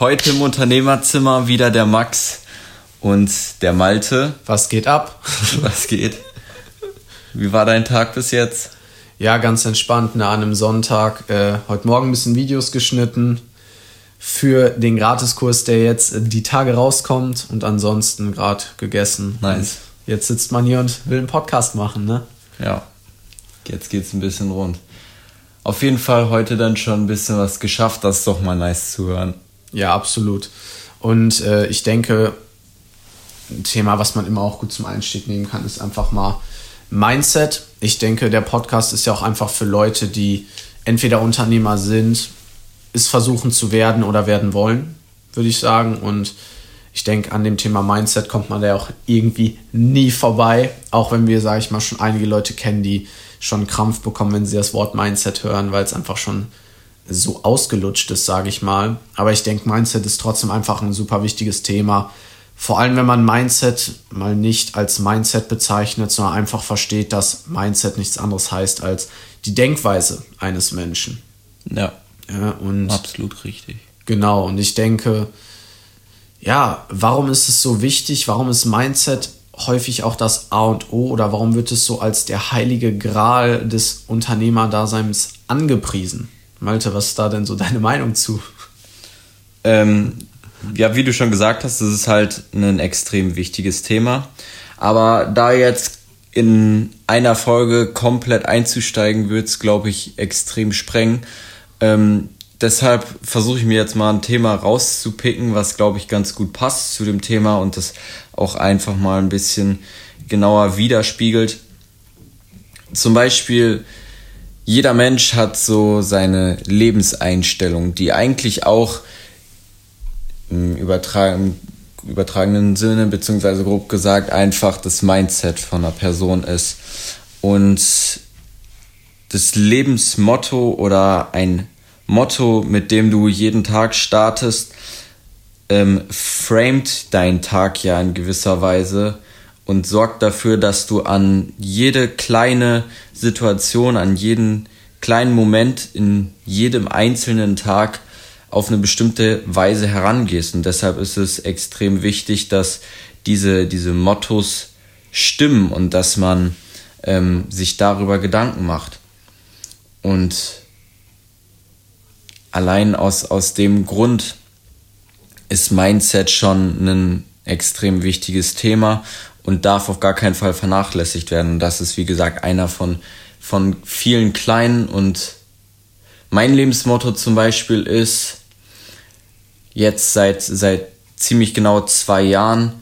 Heute im Unternehmerzimmer wieder der Max und der Malte. Was geht ab? Was geht? Wie war dein Tag bis jetzt? Ja, ganz entspannt, ne, an einem Sonntag. Äh, heute Morgen ein bisschen Videos geschnitten für den Gratiskurs, der jetzt die Tage rauskommt und ansonsten gerade gegessen. Nice. Und jetzt sitzt man hier und will einen Podcast machen, ne? Ja, jetzt geht's ein bisschen rund. Auf jeden Fall heute dann schon ein bisschen was geschafft, das ist doch mal nice zu hören. Ja, absolut. Und äh, ich denke, ein Thema, was man immer auch gut zum Einstieg nehmen kann, ist einfach mal Mindset. Ich denke, der Podcast ist ja auch einfach für Leute, die entweder Unternehmer sind, es versuchen zu werden oder werden wollen, würde ich sagen. Und ich denke, an dem Thema Mindset kommt man da auch irgendwie nie vorbei. Auch wenn wir, sage ich mal, schon einige Leute kennen, die schon Krampf bekommen, wenn sie das Wort Mindset hören, weil es einfach schon so ausgelutscht ist, sage ich mal. Aber ich denke, Mindset ist trotzdem einfach ein super wichtiges Thema. Vor allem, wenn man Mindset mal nicht als Mindset bezeichnet, sondern einfach versteht, dass Mindset nichts anderes heißt als die Denkweise eines Menschen. Ja. ja und absolut richtig. Genau, und ich denke, ja, warum ist es so wichtig? Warum ist Mindset häufig auch das A und O oder warum wird es so als der heilige Gral des Unternehmerdaseins angepriesen? Malte, was ist da denn so deine Meinung zu? Ähm, ja, wie du schon gesagt hast, das ist halt ein extrem wichtiges Thema. Aber da jetzt in einer Folge komplett einzusteigen, wird es, glaube ich, extrem sprengen. Ähm, deshalb versuche ich mir jetzt mal ein Thema rauszupicken, was, glaube ich, ganz gut passt zu dem Thema und das auch einfach mal ein bisschen genauer widerspiegelt. Zum Beispiel, jeder Mensch hat so seine Lebenseinstellung, die eigentlich auch im übertragen, übertragenen Sinne, beziehungsweise grob gesagt, einfach das Mindset von einer Person ist. Und das Lebensmotto oder ein Motto, mit dem du jeden Tag startest, ähm, framet deinen Tag ja in gewisser Weise und sorgt dafür, dass du an jede kleine Situation, an jeden kleinen Moment in jedem einzelnen Tag auf eine bestimmte Weise herangehst. Und deshalb ist es extrem wichtig, dass diese, diese Mottos stimmen und dass man ähm, sich darüber Gedanken macht. Und allein aus, aus dem Grund ist Mindset schon ein extrem wichtiges Thema und darf auf gar keinen Fall vernachlässigt werden. Das ist, wie gesagt, einer von, von vielen kleinen und mein Lebensmotto zum Beispiel ist jetzt seit, seit ziemlich genau zwei Jahren.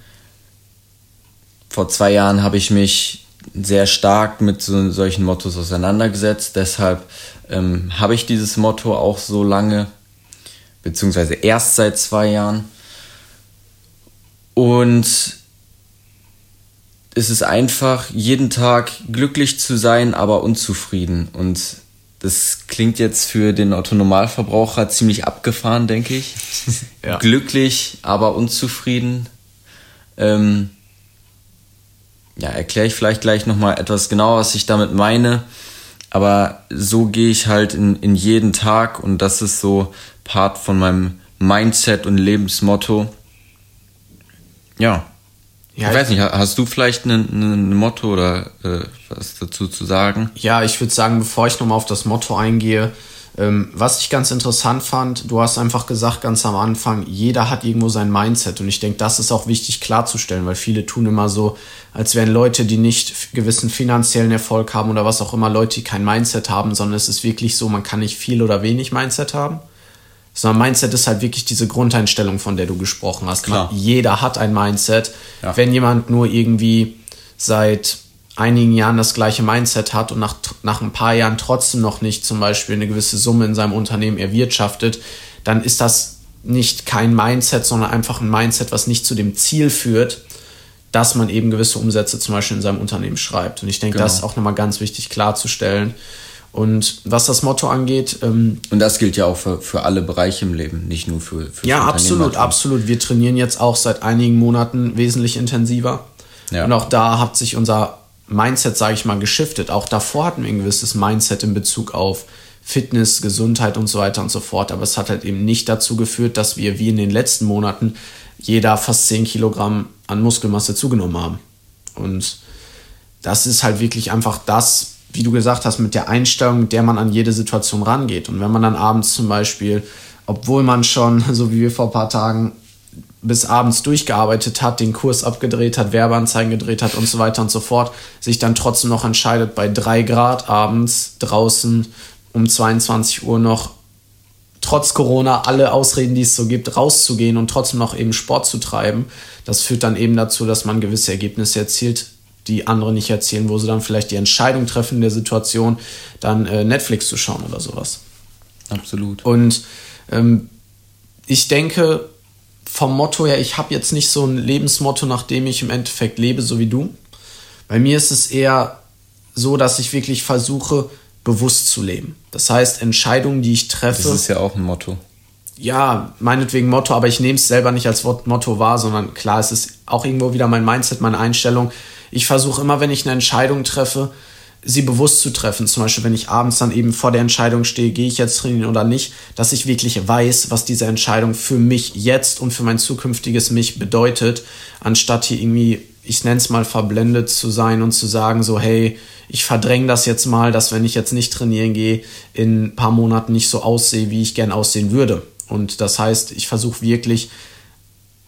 Vor zwei Jahren habe ich mich sehr stark mit so, solchen Mottos auseinandergesetzt. Deshalb ähm, habe ich dieses Motto auch so lange, beziehungsweise erst seit zwei Jahren. Und es ist einfach, jeden Tag glücklich zu sein, aber unzufrieden. Und das klingt jetzt für den Autonomalverbraucher ziemlich abgefahren, denke ich. Ja. Glücklich, aber unzufrieden. Ähm, ja, erkläre ich vielleicht gleich nochmal etwas genauer, was ich damit meine. Aber so gehe ich halt in, in jeden Tag und das ist so Part von meinem Mindset und Lebensmotto. Ja. Ja, ich weiß nicht, hast du vielleicht ein, Motto oder äh, was dazu zu sagen? Ja, ich würde sagen, bevor ich nochmal auf das Motto eingehe, ähm, was ich ganz interessant fand, du hast einfach gesagt ganz am Anfang, jeder hat irgendwo sein Mindset und ich denke, das ist auch wichtig klarzustellen, weil viele tun immer so, als wären Leute, die nicht gewissen finanziellen Erfolg haben oder was auch immer, Leute, die kein Mindset haben, sondern es ist wirklich so, man kann nicht viel oder wenig Mindset haben. Sondern Mindset ist halt wirklich diese Grundeinstellung, von der du gesprochen hast. Klar. Jeder hat ein Mindset. Ja. Wenn jemand nur irgendwie seit einigen Jahren das gleiche Mindset hat und nach, nach ein paar Jahren trotzdem noch nicht zum Beispiel eine gewisse Summe in seinem Unternehmen erwirtschaftet, dann ist das nicht kein Mindset, sondern einfach ein Mindset, was nicht zu dem Ziel führt, dass man eben gewisse Umsätze zum Beispiel in seinem Unternehmen schreibt. Und ich denke, genau. das ist auch nochmal ganz wichtig klarzustellen. Und was das Motto angeht. Ähm, und das gilt ja auch für, für alle Bereiche im Leben, nicht nur für. für ja, absolut, absolut. Wir trainieren jetzt auch seit einigen Monaten wesentlich intensiver. Ja. Und auch da hat sich unser Mindset, sage ich mal, geschiftet. Auch davor hatten wir ein gewisses Mindset in Bezug auf Fitness, Gesundheit und so weiter und so fort. Aber es hat halt eben nicht dazu geführt, dass wir wie in den letzten Monaten jeder fast 10 Kilogramm an Muskelmasse zugenommen haben. Und das ist halt wirklich einfach das, wie du gesagt hast, mit der Einstellung, mit der man an jede Situation rangeht. Und wenn man dann abends zum Beispiel, obwohl man schon, so wie wir vor ein paar Tagen, bis abends durchgearbeitet hat, den Kurs abgedreht hat, Werbeanzeigen gedreht hat und so weiter und so fort, sich dann trotzdem noch entscheidet, bei drei Grad abends draußen um 22 Uhr noch trotz Corona alle Ausreden, die es so gibt, rauszugehen und trotzdem noch eben Sport zu treiben. Das führt dann eben dazu, dass man gewisse Ergebnisse erzielt, die andere nicht erzielen, wo sie dann vielleicht die Entscheidung treffen in der Situation, dann äh, Netflix zu schauen oder sowas. Absolut. Und ähm, ich denke, vom Motto her, ich habe jetzt nicht so ein Lebensmotto, nach dem ich im Endeffekt lebe, so wie du. Bei mir ist es eher so, dass ich wirklich versuche, bewusst zu leben. Das heißt, Entscheidungen, die ich treffe. Das ist ja auch ein Motto. Ja, meinetwegen Motto, aber ich nehme es selber nicht als Wort Motto wahr, sondern klar, es ist auch irgendwo wieder mein Mindset, meine Einstellung. Ich versuche immer, wenn ich eine Entscheidung treffe, sie bewusst zu treffen. Zum Beispiel, wenn ich abends dann eben vor der Entscheidung stehe, gehe ich jetzt trainieren oder nicht, dass ich wirklich weiß, was diese Entscheidung für mich jetzt und für mein zukünftiges Mich bedeutet, anstatt hier irgendwie, ich nenne es mal, verblendet zu sein und zu sagen, so, hey, ich verdränge das jetzt mal, dass wenn ich jetzt nicht trainieren gehe, in ein paar Monaten nicht so aussehe, wie ich gern aussehen würde. Und das heißt, ich versuche wirklich,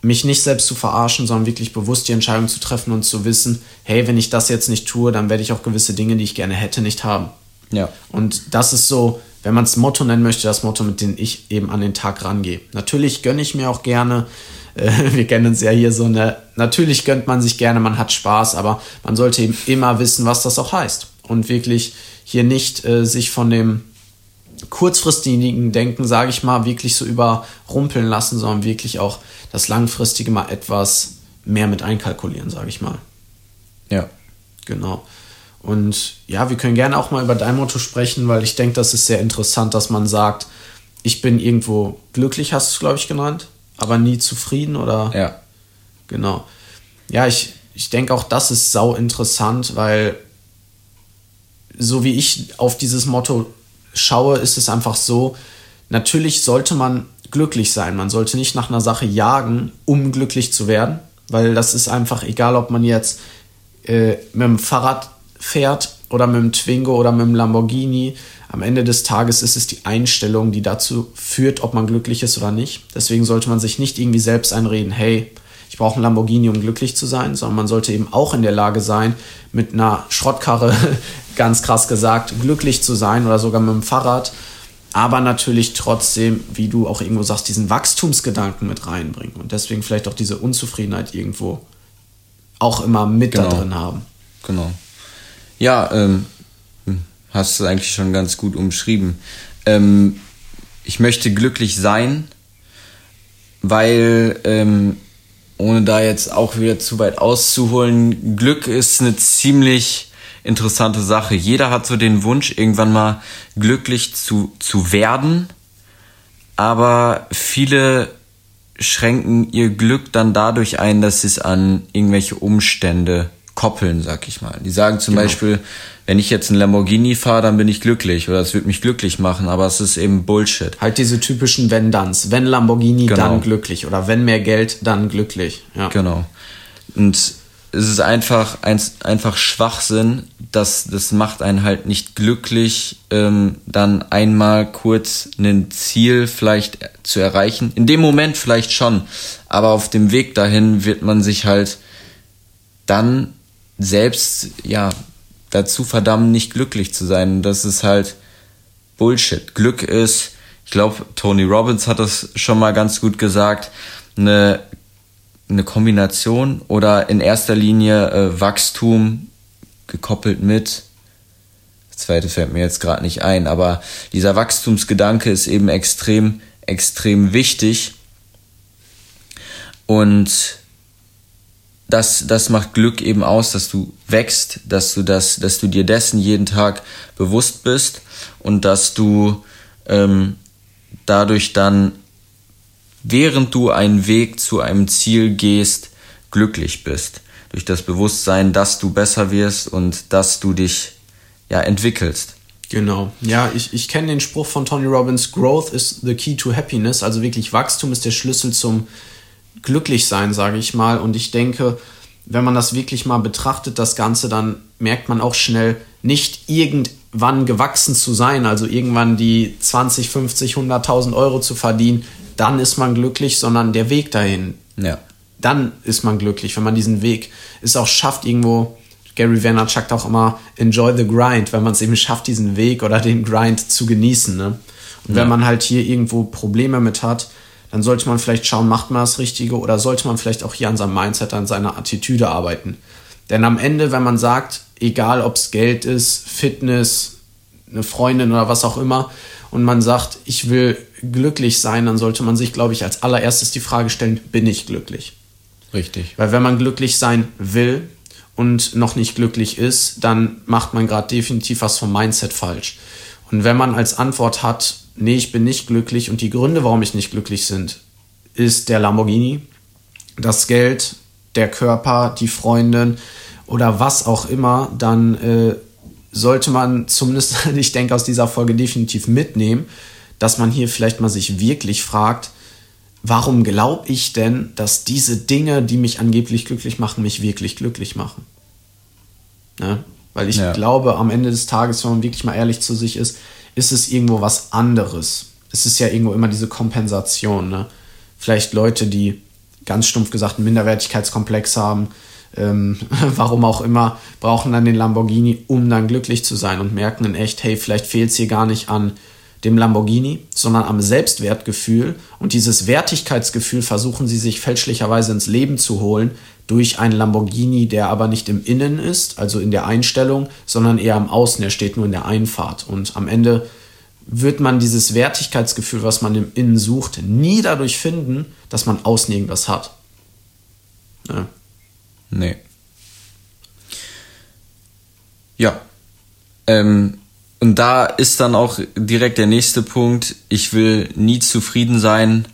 mich nicht selbst zu verarschen, sondern wirklich bewusst die Entscheidung zu treffen und zu wissen, hey, wenn ich das jetzt nicht tue, dann werde ich auch gewisse Dinge, die ich gerne hätte, nicht haben. Ja. Und das ist so, wenn man es Motto nennen möchte, das Motto, mit dem ich eben an den Tag rangehe. Natürlich gönne ich mir auch gerne, äh, wir kennen uns ja hier so eine, natürlich gönnt man sich gerne, man hat Spaß, aber man sollte eben immer wissen, was das auch heißt. Und wirklich hier nicht äh, sich von dem kurzfristigen Denken, sage ich mal, wirklich so überrumpeln lassen, sondern wirklich auch das langfristige mal etwas mehr mit einkalkulieren, sage ich mal. Ja. Genau. Und ja, wir können gerne auch mal über dein Motto sprechen, weil ich denke, das ist sehr interessant, dass man sagt, ich bin irgendwo glücklich, hast du es, glaube ich, genannt aber nie zufrieden oder? Ja. Genau. Ja, ich, ich denke auch, das ist sau interessant, weil so wie ich auf dieses Motto schaue, ist es einfach so, natürlich sollte man glücklich sein. Man sollte nicht nach einer Sache jagen, um glücklich zu werden, weil das ist einfach egal, ob man jetzt äh, mit dem Fahrrad fährt oder mit dem Twingo oder mit dem Lamborghini am Ende des Tages ist es die Einstellung, die dazu führt, ob man glücklich ist oder nicht. Deswegen sollte man sich nicht irgendwie selbst einreden, hey, ich brauche ein Lamborghini, um glücklich zu sein, sondern man sollte eben auch in der Lage sein, mit einer Schrottkarre, ganz krass gesagt, glücklich zu sein oder sogar mit dem Fahrrad. Aber natürlich trotzdem, wie du auch irgendwo sagst, diesen Wachstumsgedanken mit reinbringen und deswegen vielleicht auch diese Unzufriedenheit irgendwo auch immer mit genau. da drin haben. Genau. Ja, ähm, hast du eigentlich schon ganz gut umschrieben. Ähm, ich möchte glücklich sein, weil, ähm, ohne da jetzt auch wieder zu weit auszuholen, Glück ist eine ziemlich interessante Sache. Jeder hat so den Wunsch, irgendwann mal glücklich zu, zu werden, aber viele schränken ihr Glück dann dadurch ein, dass sie es an irgendwelche Umstände koppeln, sag ich mal. Die sagen zum genau. Beispiel, wenn ich jetzt ein Lamborghini fahre, dann bin ich glücklich oder es wird mich glücklich machen, aber es ist eben Bullshit. Halt diese typischen Wenn-Danns. Wenn Lamborghini, genau. dann glücklich oder wenn mehr Geld, dann glücklich. Ja. Genau. Und es ist einfach, ein, einfach Schwachsinn, das, das macht einen halt nicht glücklich, ähm, dann einmal kurz ein Ziel vielleicht zu erreichen. In dem Moment vielleicht schon, aber auf dem Weg dahin wird man sich halt dann selbst, ja, dazu verdammen, nicht glücklich zu sein. Das ist halt Bullshit. Glück ist, ich glaube, Tony Robbins hat das schon mal ganz gut gesagt, eine, eine Kombination oder in erster Linie äh, Wachstum gekoppelt mit. Das zweite fällt mir jetzt gerade nicht ein, aber dieser Wachstumsgedanke ist eben extrem, extrem wichtig. Und das, das macht Glück eben aus, dass du wächst, dass du das, dass du dir dessen jeden Tag bewusst bist und dass du ähm, dadurch dann, während du einen Weg zu einem Ziel gehst, glücklich bist. Durch das Bewusstsein, dass du besser wirst und dass du dich ja entwickelst. Genau. Ja, ich, ich kenne den Spruch von Tony Robbins, Growth is the key to happiness. Also wirklich Wachstum ist der Schlüssel zum Glücklichsein, sage ich mal. Und ich denke, wenn man das wirklich mal betrachtet, das Ganze, dann merkt man auch schnell, nicht irgendwann gewachsen zu sein, also irgendwann die 20, 50, 100.000 Euro zu verdienen, dann ist man glücklich, sondern der Weg dahin. Ja. Dann ist man glücklich, wenn man diesen Weg es auch schafft, irgendwo. Gary Vaynerchuk auch immer enjoy the grind, wenn man es eben schafft, diesen Weg oder den Grind zu genießen. Ne? Und ja. wenn man halt hier irgendwo Probleme mit hat, dann sollte man vielleicht schauen, macht man das Richtige oder sollte man vielleicht auch hier an seinem Mindset, an seiner Attitüde arbeiten. Denn am Ende, wenn man sagt, egal ob es Geld ist, Fitness, eine Freundin oder was auch immer, und man sagt, ich will glücklich sein, dann sollte man sich, glaube ich, als allererstes die Frage stellen, bin ich glücklich? Richtig. Weil wenn man glücklich sein will und noch nicht glücklich ist, dann macht man gerade definitiv was vom Mindset falsch. Und wenn man als Antwort hat, nee, ich bin nicht glücklich und die Gründe, warum ich nicht glücklich sind, ist der Lamborghini, das Geld, der Körper, die Freundin oder was auch immer, dann äh, sollte man zumindest, ich denke, aus dieser Folge definitiv mitnehmen, dass man hier vielleicht mal sich wirklich fragt, warum glaube ich denn, dass diese Dinge, die mich angeblich glücklich machen, mich wirklich glücklich machen? Ja? Weil ich ja. glaube, am Ende des Tages, wenn man wirklich mal ehrlich zu sich ist, ist es irgendwo was anderes. Es ist ja irgendwo immer diese Kompensation. Ne? Vielleicht Leute, die ganz stumpf gesagt einen Minderwertigkeitskomplex haben, ähm, warum auch immer, brauchen dann den Lamborghini, um dann glücklich zu sein und merken in echt, hey, vielleicht fehlt es hier gar nicht an dem Lamborghini, sondern am Selbstwertgefühl. Und dieses Wertigkeitsgefühl versuchen sie sich fälschlicherweise ins Leben zu holen durch einen Lamborghini, der aber nicht im Innen ist, also in der Einstellung, sondern eher am Außen. Er steht nur in der Einfahrt. Und am Ende wird man dieses Wertigkeitsgefühl, was man im Innen sucht, nie dadurch finden, dass man außen irgendwas hat. Ja. Nee. Ja. Ähm, und da ist dann auch direkt der nächste Punkt. Ich will nie zufrieden sein.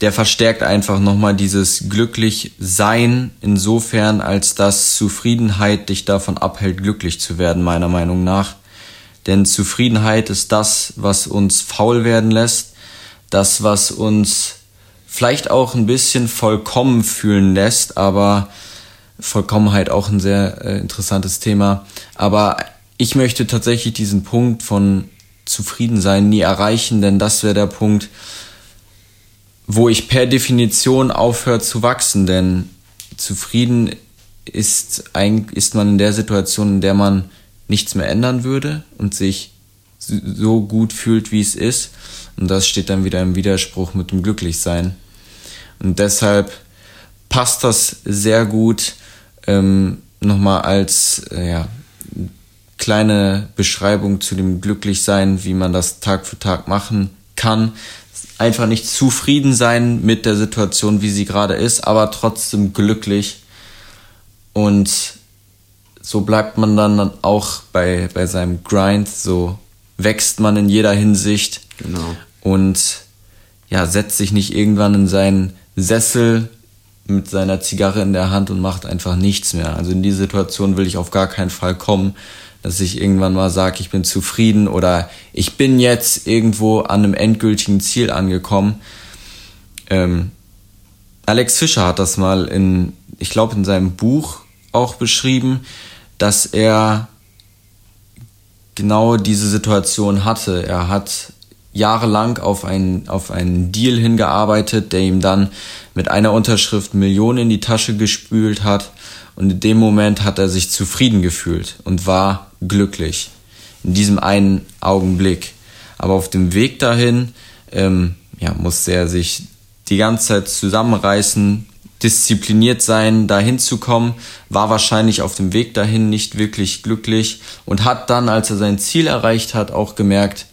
Der verstärkt einfach nochmal dieses glücklich sein insofern, als dass Zufriedenheit dich davon abhält, glücklich zu werden, meiner Meinung nach. Denn Zufriedenheit ist das, was uns faul werden lässt, das, was uns vielleicht auch ein bisschen vollkommen fühlen lässt, aber Vollkommenheit auch ein sehr äh, interessantes Thema. Aber ich möchte tatsächlich diesen Punkt von Zufriedensein nie erreichen, denn das wäre der Punkt, wo ich per Definition aufhört zu wachsen, denn zufrieden ist, ein, ist man in der Situation, in der man nichts mehr ändern würde und sich so gut fühlt, wie es ist. Und das steht dann wieder im Widerspruch mit dem Glücklichsein. Und deshalb passt das sehr gut ähm, nochmal als äh, ja, kleine Beschreibung zu dem Glücklichsein, wie man das Tag für Tag machen kann. Einfach nicht zufrieden sein mit der Situation, wie sie gerade ist, aber trotzdem glücklich. Und so bleibt man dann auch bei, bei seinem Grind, so wächst man in jeder Hinsicht. Genau. Und ja, setzt sich nicht irgendwann in seinen Sessel mit seiner Zigarre in der Hand und macht einfach nichts mehr. Also in die Situation will ich auf gar keinen Fall kommen, dass ich irgendwann mal sage, ich bin zufrieden oder ich bin jetzt irgendwo an einem endgültigen Ziel angekommen. Ähm, Alex Fischer hat das mal in, ich glaube, in seinem Buch auch beschrieben, dass er genau diese Situation hatte. Er hat jahrelang auf einen, auf einen Deal hingearbeitet, der ihm dann mit einer Unterschrift Millionen in die Tasche gespült hat. Und in dem Moment hat er sich zufrieden gefühlt und war glücklich. In diesem einen Augenblick. Aber auf dem Weg dahin ähm, ja, musste er sich die ganze Zeit zusammenreißen, diszipliniert sein, dahin zu kommen, war wahrscheinlich auf dem Weg dahin nicht wirklich glücklich und hat dann, als er sein Ziel erreicht hat, auch gemerkt,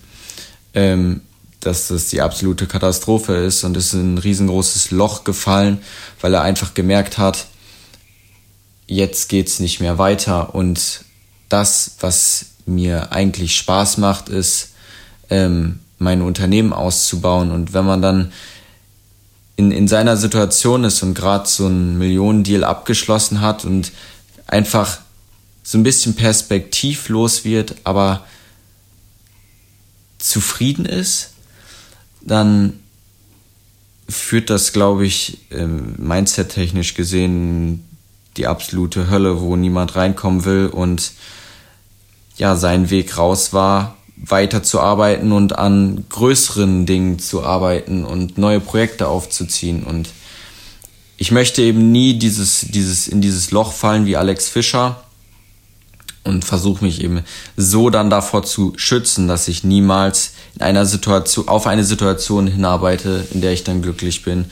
ähm, dass das die absolute Katastrophe ist und ist in ein riesengroßes Loch gefallen, weil er einfach gemerkt hat, jetzt geht's nicht mehr weiter und das, was mir eigentlich Spaß macht, ist, ähm, mein Unternehmen auszubauen. Und wenn man dann in, in seiner Situation ist und gerade so einen Millionendeal abgeschlossen hat und einfach so ein bisschen perspektivlos wird, aber zufrieden ist, dann führt das, glaube ich, mindset-technisch gesehen die absolute Hölle, wo niemand reinkommen will und ja, sein Weg raus war, weiterzuarbeiten und an größeren Dingen zu arbeiten und neue Projekte aufzuziehen. Und ich möchte eben nie dieses, dieses, in dieses Loch fallen wie Alex Fischer und versuche mich eben so dann davor zu schützen, dass ich niemals in einer Situation, auf eine Situation hinarbeite, in der ich dann glücklich bin,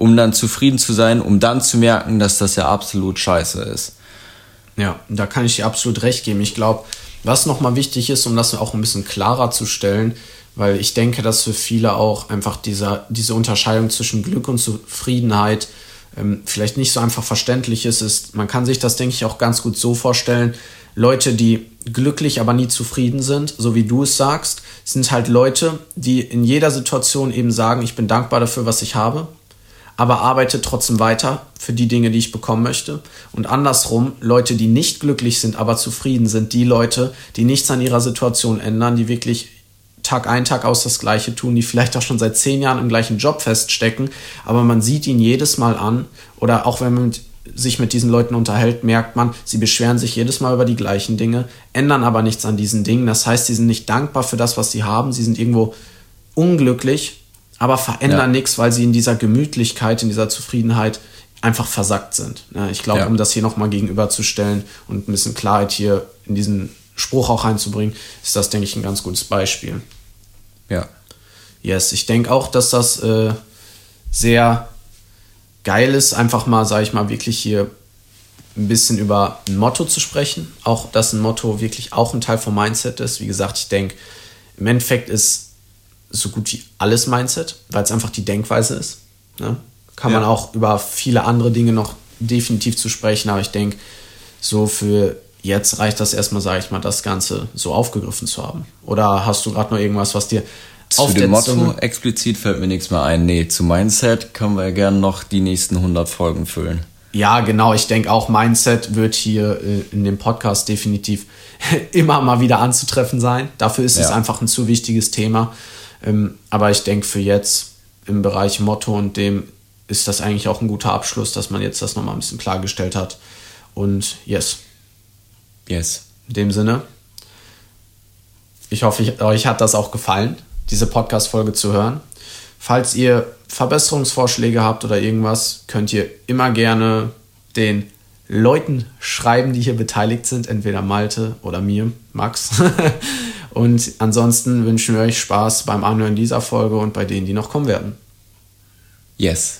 um dann zufrieden zu sein, um dann zu merken, dass das ja absolut scheiße ist. Ja, da kann ich dir absolut recht geben. Ich glaube, was nochmal wichtig ist, um das auch ein bisschen klarer zu stellen, weil ich denke, dass für viele auch einfach dieser, diese Unterscheidung zwischen Glück und Zufriedenheit ähm, vielleicht nicht so einfach verständlich ist, ist, man kann sich das, denke ich, auch ganz gut so vorstellen, Leute, die glücklich, aber nie zufrieden sind, so wie du es sagst, sind halt Leute, die in jeder Situation eben sagen, ich bin dankbar dafür, was ich habe, aber arbeite trotzdem weiter für die Dinge, die ich bekommen möchte. Und andersrum, Leute, die nicht glücklich sind, aber zufrieden sind, die Leute, die nichts an ihrer Situation ändern, die wirklich Tag ein, Tag aus das Gleiche tun, die vielleicht auch schon seit zehn Jahren im gleichen Job feststecken, aber man sieht ihn jedes Mal an oder auch wenn man mit, sich mit diesen Leuten unterhält, merkt man, sie beschweren sich jedes Mal über die gleichen Dinge, ändern aber nichts an diesen Dingen. Das heißt, sie sind nicht dankbar für das, was sie haben, sie sind irgendwo unglücklich aber verändern ja. nichts, weil sie in dieser Gemütlichkeit, in dieser Zufriedenheit einfach versackt sind. Ich glaube, ja. um das hier nochmal gegenüberzustellen und ein bisschen Klarheit hier in diesen Spruch auch reinzubringen, ist das, denke ich, ein ganz gutes Beispiel. Ja. Yes, ich denke auch, dass das äh, sehr geil ist, einfach mal, sage ich mal, wirklich hier ein bisschen über ein Motto zu sprechen. Auch, dass ein Motto wirklich auch ein Teil vom Mindset ist. Wie gesagt, ich denke, im Endeffekt ist so gut wie alles Mindset, weil es einfach die Denkweise ist. Ne? Kann ja. man auch über viele andere Dinge noch definitiv zu sprechen, aber ich denke, so für jetzt reicht das erstmal, sage ich mal, das Ganze so aufgegriffen zu haben. Oder hast du gerade noch irgendwas, was dir zu dem Motto explizit fällt mir nichts mehr ein. Nee, zu Mindset können wir ja gerne noch die nächsten 100 Folgen füllen. Ja, genau. Ich denke auch, Mindset wird hier äh, in dem Podcast definitiv immer mal wieder anzutreffen sein. Dafür ist ja. es einfach ein zu wichtiges Thema. Ähm, aber ich denke, für jetzt im Bereich Motto und dem ist das eigentlich auch ein guter Abschluss, dass man jetzt das nochmal ein bisschen klargestellt hat. Und yes. Yes. In dem Sinne, ich hoffe, ich, euch hat das auch gefallen, diese Podcast-Folge zu hören. Falls ihr Verbesserungsvorschläge habt oder irgendwas, könnt ihr immer gerne den Leuten schreiben, die hier beteiligt sind, entweder Malte oder mir, Max. Und ansonsten wünschen wir euch Spaß beim Anhören dieser Folge und bei denen, die noch kommen werden. Yes.